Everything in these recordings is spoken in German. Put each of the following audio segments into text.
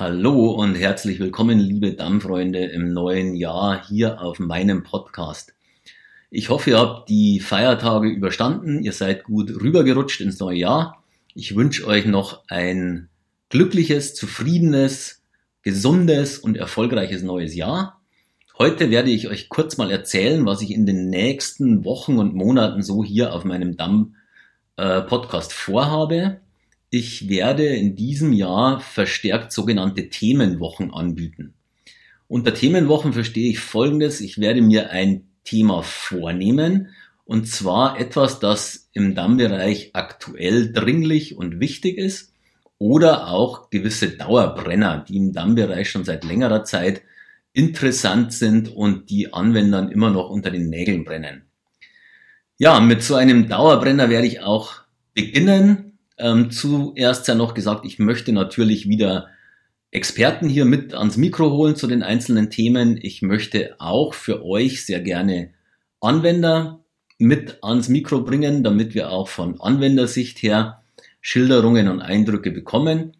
Hallo und herzlich willkommen, liebe Dammfreunde, im neuen Jahr hier auf meinem Podcast. Ich hoffe, ihr habt die Feiertage überstanden, ihr seid gut rübergerutscht ins neue Jahr. Ich wünsche euch noch ein glückliches, zufriedenes, gesundes und erfolgreiches neues Jahr. Heute werde ich euch kurz mal erzählen, was ich in den nächsten Wochen und Monaten so hier auf meinem Damm-Podcast äh, vorhabe. Ich werde in diesem Jahr verstärkt sogenannte Themenwochen anbieten. Unter Themenwochen verstehe ich Folgendes. Ich werde mir ein Thema vornehmen und zwar etwas, das im Dammbereich aktuell dringlich und wichtig ist oder auch gewisse Dauerbrenner, die im Dammbereich schon seit längerer Zeit interessant sind und die Anwendern immer noch unter den Nägeln brennen. Ja, mit so einem Dauerbrenner werde ich auch beginnen ähm, zuerst ja noch gesagt, ich möchte natürlich wieder Experten hier mit ans Mikro holen zu den einzelnen Themen. Ich möchte auch für euch sehr gerne Anwender mit ans Mikro bringen, damit wir auch von Anwendersicht her Schilderungen und Eindrücke bekommen.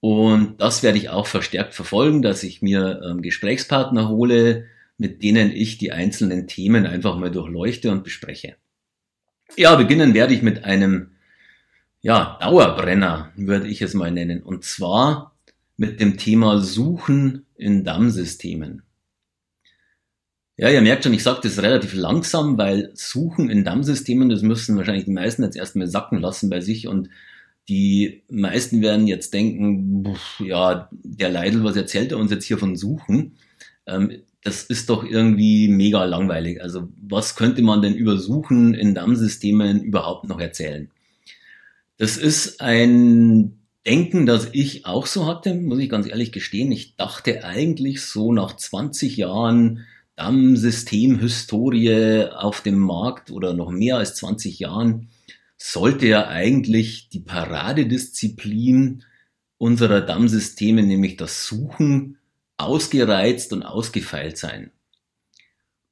Und das werde ich auch verstärkt verfolgen, dass ich mir ähm, Gesprächspartner hole, mit denen ich die einzelnen Themen einfach mal durchleuchte und bespreche. Ja, beginnen werde ich mit einem ja, Dauerbrenner, würde ich es mal nennen. Und zwar mit dem Thema Suchen in Dammsystemen. Ja, ihr merkt schon, ich sage das relativ langsam, weil Suchen in Dammsystemen, das müssen wahrscheinlich die meisten jetzt erstmal sacken lassen bei sich und die meisten werden jetzt denken, ja, der Leidl, was erzählt er uns jetzt hier von Suchen? Ähm, das ist doch irgendwie mega langweilig. Also was könnte man denn über Suchen in Dammsystemen überhaupt noch erzählen? Das ist ein Denken, das ich auch so hatte, muss ich ganz ehrlich gestehen. Ich dachte eigentlich so nach 20 Jahren Dammsystemhistorie auf dem Markt oder noch mehr als 20 Jahren sollte ja eigentlich die Paradedisziplin unserer Dammsysteme, nämlich das Suchen, ausgereizt und ausgefeilt sein.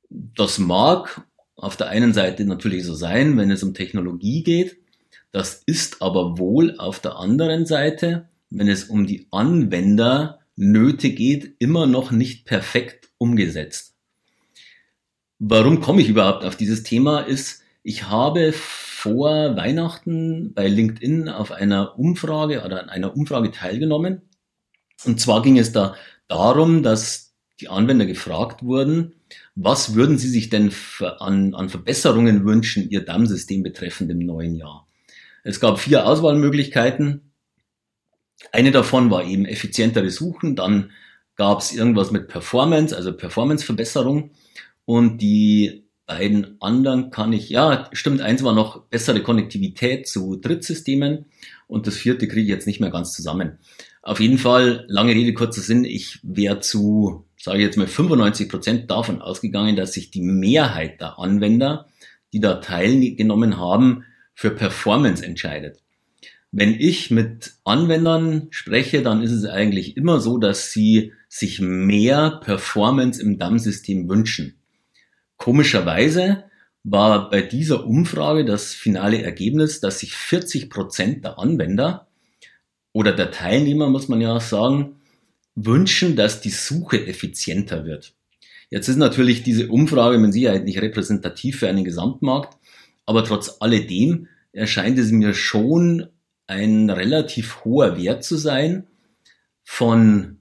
Das mag auf der einen Seite natürlich so sein, wenn es um Technologie geht. Das ist aber wohl auf der anderen Seite, wenn es um die Anwender Nöte geht, immer noch nicht perfekt umgesetzt. Warum komme ich überhaupt auf dieses Thema? Ist, ich habe vor Weihnachten bei LinkedIn auf einer Umfrage oder an einer Umfrage teilgenommen. Und zwar ging es da darum, dass die Anwender gefragt wurden, was würden sie sich denn an, an Verbesserungen wünschen, ihr DAM-System betreffend im neuen Jahr? Es gab vier Auswahlmöglichkeiten. Eine davon war eben effizientere Suchen, dann gab es irgendwas mit Performance, also Performance-Verbesserung. Und die beiden anderen kann ich, ja, stimmt, eins war noch bessere Konnektivität zu Drittsystemen und das vierte kriege ich jetzt nicht mehr ganz zusammen. Auf jeden Fall, lange Rede, kurzer Sinn, ich wäre zu, sage ich jetzt mal, 95 Prozent davon ausgegangen, dass sich die Mehrheit der Anwender, die da teilgenommen haben, für Performance entscheidet. Wenn ich mit Anwendern spreche, dann ist es eigentlich immer so, dass sie sich mehr Performance im DAM-System wünschen. Komischerweise war bei dieser Umfrage das finale Ergebnis, dass sich 40 Prozent der Anwender oder der Teilnehmer, muss man ja auch sagen, wünschen, dass die Suche effizienter wird. Jetzt ist natürlich diese Umfrage mit Sicherheit nicht repräsentativ für einen Gesamtmarkt, aber trotz alledem erscheint es mir schon ein relativ hoher Wert zu sein von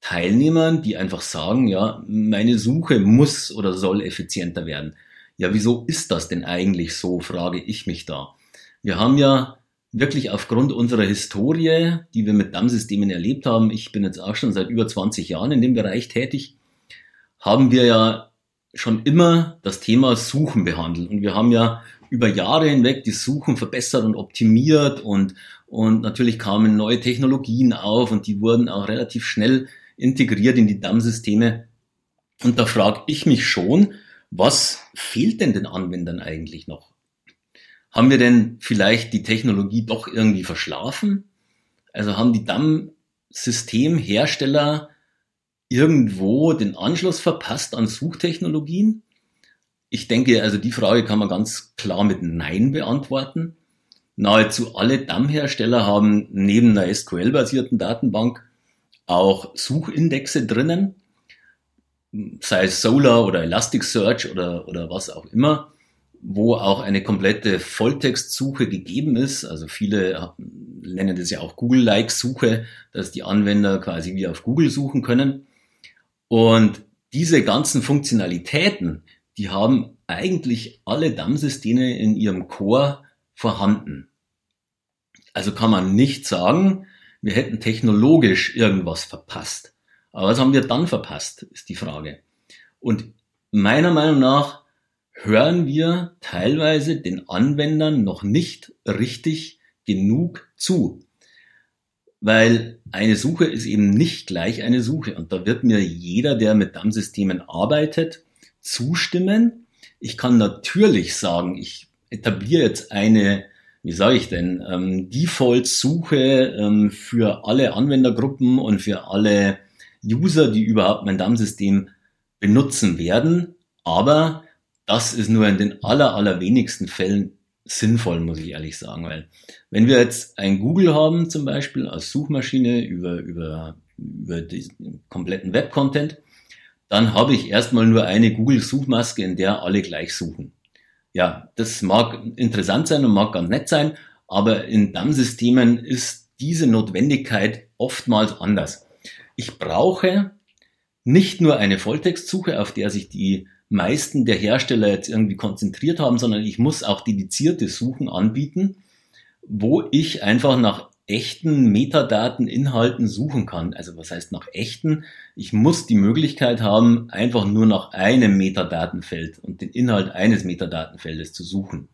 Teilnehmern, die einfach sagen, ja, meine Suche muss oder soll effizienter werden. Ja, wieso ist das denn eigentlich so, frage ich mich da. Wir haben ja wirklich aufgrund unserer Historie, die wir mit DAM-Systemen erlebt haben, ich bin jetzt auch schon seit über 20 Jahren in dem Bereich tätig, haben wir ja schon immer das Thema Suchen behandelt. Und wir haben ja über Jahre hinweg die Suchen verbessert und optimiert und, und natürlich kamen neue Technologien auf und die wurden auch relativ schnell integriert in die DAM-Systeme. Und da frage ich mich schon, was fehlt denn den Anwendern eigentlich noch? Haben wir denn vielleicht die Technologie doch irgendwie verschlafen? Also haben die DAM-Systemhersteller irgendwo den Anschluss verpasst an Suchtechnologien? Ich denke, also die Frage kann man ganz klar mit Nein beantworten. Nahezu alle DAM-Hersteller haben neben einer SQL-basierten Datenbank auch Suchindexe drinnen, sei es Solar oder Elasticsearch oder, oder was auch immer, wo auch eine komplette Volltextsuche gegeben ist. Also viele nennen das ja auch Google-like-Suche, dass die Anwender quasi wie auf Google suchen können. Und diese ganzen Funktionalitäten, die haben eigentlich alle DAM-Systeme in ihrem Core vorhanden. Also kann man nicht sagen, wir hätten technologisch irgendwas verpasst. Aber was haben wir dann verpasst, ist die Frage. Und meiner Meinung nach hören wir teilweise den Anwendern noch nicht richtig genug zu. Weil eine Suche ist eben nicht gleich eine Suche. Und da wird mir jeder, der mit DAM-Systemen arbeitet, zustimmen. Ich kann natürlich sagen, ich etabliere jetzt eine, wie sage ich denn, ähm, Default-Suche ähm, für alle Anwendergruppen und für alle User, die überhaupt mein DAM-System benutzen werden. Aber das ist nur in den aller, allerwenigsten Fällen sinnvoll, muss ich ehrlich sagen. Weil wenn wir jetzt ein Google haben, zum Beispiel als Suchmaschine über, über, über den kompletten Web-Content, dann habe ich erstmal nur eine Google-Suchmaske, in der alle gleich suchen. Ja, das mag interessant sein und mag ganz nett sein, aber in DAM-Systemen ist diese Notwendigkeit oftmals anders. Ich brauche nicht nur eine Volltextsuche, auf der sich die meisten der Hersteller jetzt irgendwie konzentriert haben, sondern ich muss auch dedizierte Suchen anbieten, wo ich einfach nach echten Metadateninhalten suchen kann. Also was heißt nach echten? Ich muss die Möglichkeit haben, einfach nur nach einem Metadatenfeld und den Inhalt eines Metadatenfeldes zu suchen.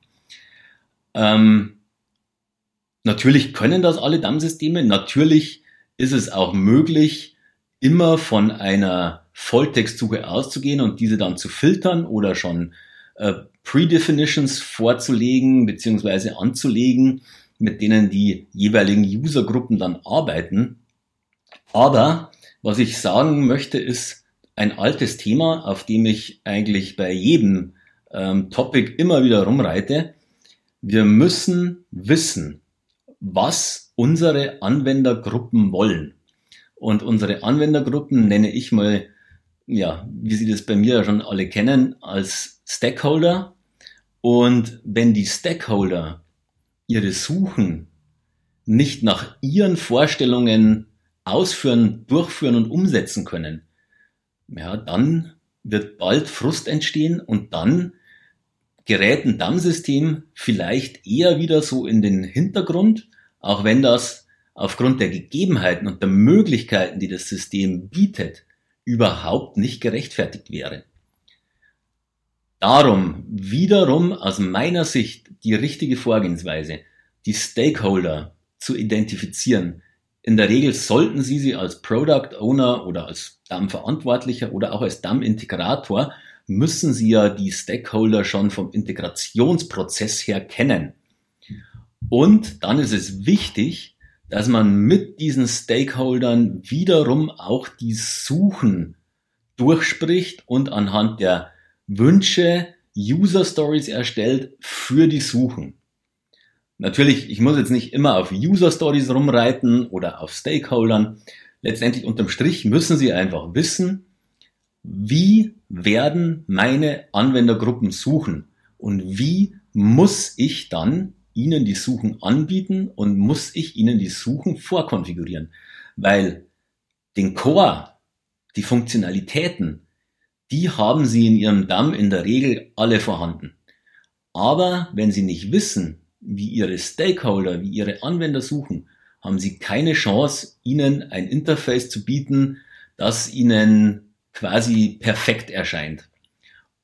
Ähm, natürlich können das alle DAM-Systeme. Natürlich ist es auch möglich, immer von einer Volltextsuche auszugehen und diese dann zu filtern oder schon äh, Predefinitions vorzulegen bzw. anzulegen, mit denen die jeweiligen Usergruppen dann arbeiten. Aber was ich sagen möchte, ist ein altes Thema, auf dem ich eigentlich bei jedem ähm, Topic immer wieder rumreite. Wir müssen wissen, was unsere Anwendergruppen wollen. Und unsere Anwendergruppen nenne ich mal ja, wie Sie das bei mir schon alle kennen, als Stakeholder. Und wenn die Stakeholder ihre Suchen nicht nach ihren Vorstellungen ausführen, durchführen und umsetzen können, ja, dann wird bald Frust entstehen und dann gerät ein DAM-System vielleicht eher wieder so in den Hintergrund, auch wenn das aufgrund der Gegebenheiten und der Möglichkeiten, die das System bietet, überhaupt nicht gerechtfertigt wäre. Darum wiederum aus meiner Sicht die richtige Vorgehensweise, die Stakeholder zu identifizieren. In der Regel sollten Sie sie als Product Owner oder als DAM-Verantwortlicher oder auch als DAM-Integrator, müssen Sie ja die Stakeholder schon vom Integrationsprozess her kennen. Und dann ist es wichtig, dass man mit diesen Stakeholdern wiederum auch die Suchen durchspricht und anhand der Wünsche User Stories erstellt für die Suchen. Natürlich, ich muss jetzt nicht immer auf User Stories rumreiten oder auf Stakeholdern. Letztendlich unterm Strich müssen Sie einfach wissen, wie werden meine Anwendergruppen suchen und wie muss ich dann Ihnen die Suchen anbieten und muss ich Ihnen die Suchen vorkonfigurieren. Weil den Core, die Funktionalitäten, die haben Sie in Ihrem DAM in der Regel alle vorhanden. Aber wenn Sie nicht wissen, wie Ihre Stakeholder, wie Ihre Anwender suchen, haben Sie keine Chance, Ihnen ein Interface zu bieten, das Ihnen quasi perfekt erscheint.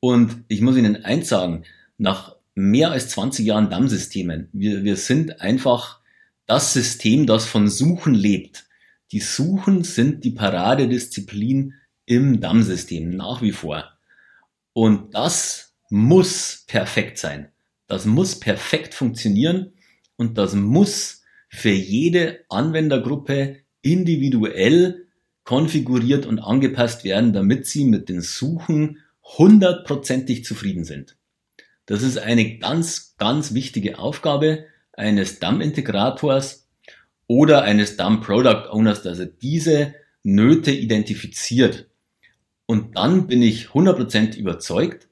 Und ich muss Ihnen eins sagen, nach mehr als 20 Jahren DAM-Systemen. Wir, wir sind einfach das System, das von Suchen lebt. Die Suchen sind die Paradedisziplin im DAM-System nach wie vor. Und das muss perfekt sein. Das muss perfekt funktionieren und das muss für jede Anwendergruppe individuell konfiguriert und angepasst werden, damit sie mit den Suchen hundertprozentig zufrieden sind. Das ist eine ganz, ganz wichtige Aufgabe eines DAM-Integrators oder eines DAM-Product Owners, dass er diese Nöte identifiziert. Und dann bin ich 100% überzeugt,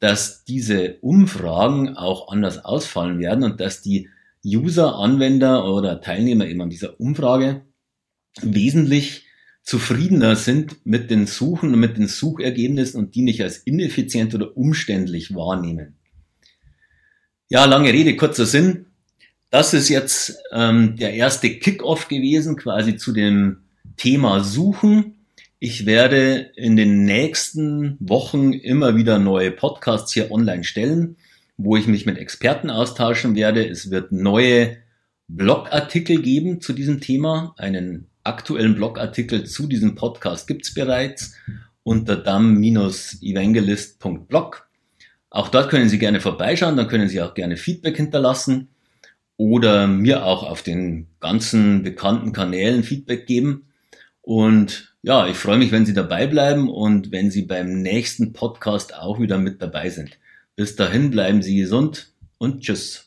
dass diese Umfragen auch anders ausfallen werden und dass die User, Anwender oder Teilnehmer eben an dieser Umfrage wesentlich zufriedener sind mit den Suchen und mit den Suchergebnissen und die nicht als ineffizient oder umständlich wahrnehmen. Ja, lange Rede, kurzer Sinn. Das ist jetzt ähm, der erste Kickoff gewesen, quasi zu dem Thema Suchen. Ich werde in den nächsten Wochen immer wieder neue Podcasts hier online stellen, wo ich mich mit Experten austauschen werde. Es wird neue Blogartikel geben zu diesem Thema. Einen aktuellen Blogartikel zu diesem Podcast gibt's bereits unter dam-evangelist.blog. Auch dort können Sie gerne vorbeischauen, dann können Sie auch gerne Feedback hinterlassen oder mir auch auf den ganzen bekannten Kanälen Feedback geben. Und ja, ich freue mich, wenn Sie dabei bleiben und wenn Sie beim nächsten Podcast auch wieder mit dabei sind. Bis dahin bleiben Sie gesund und tschüss.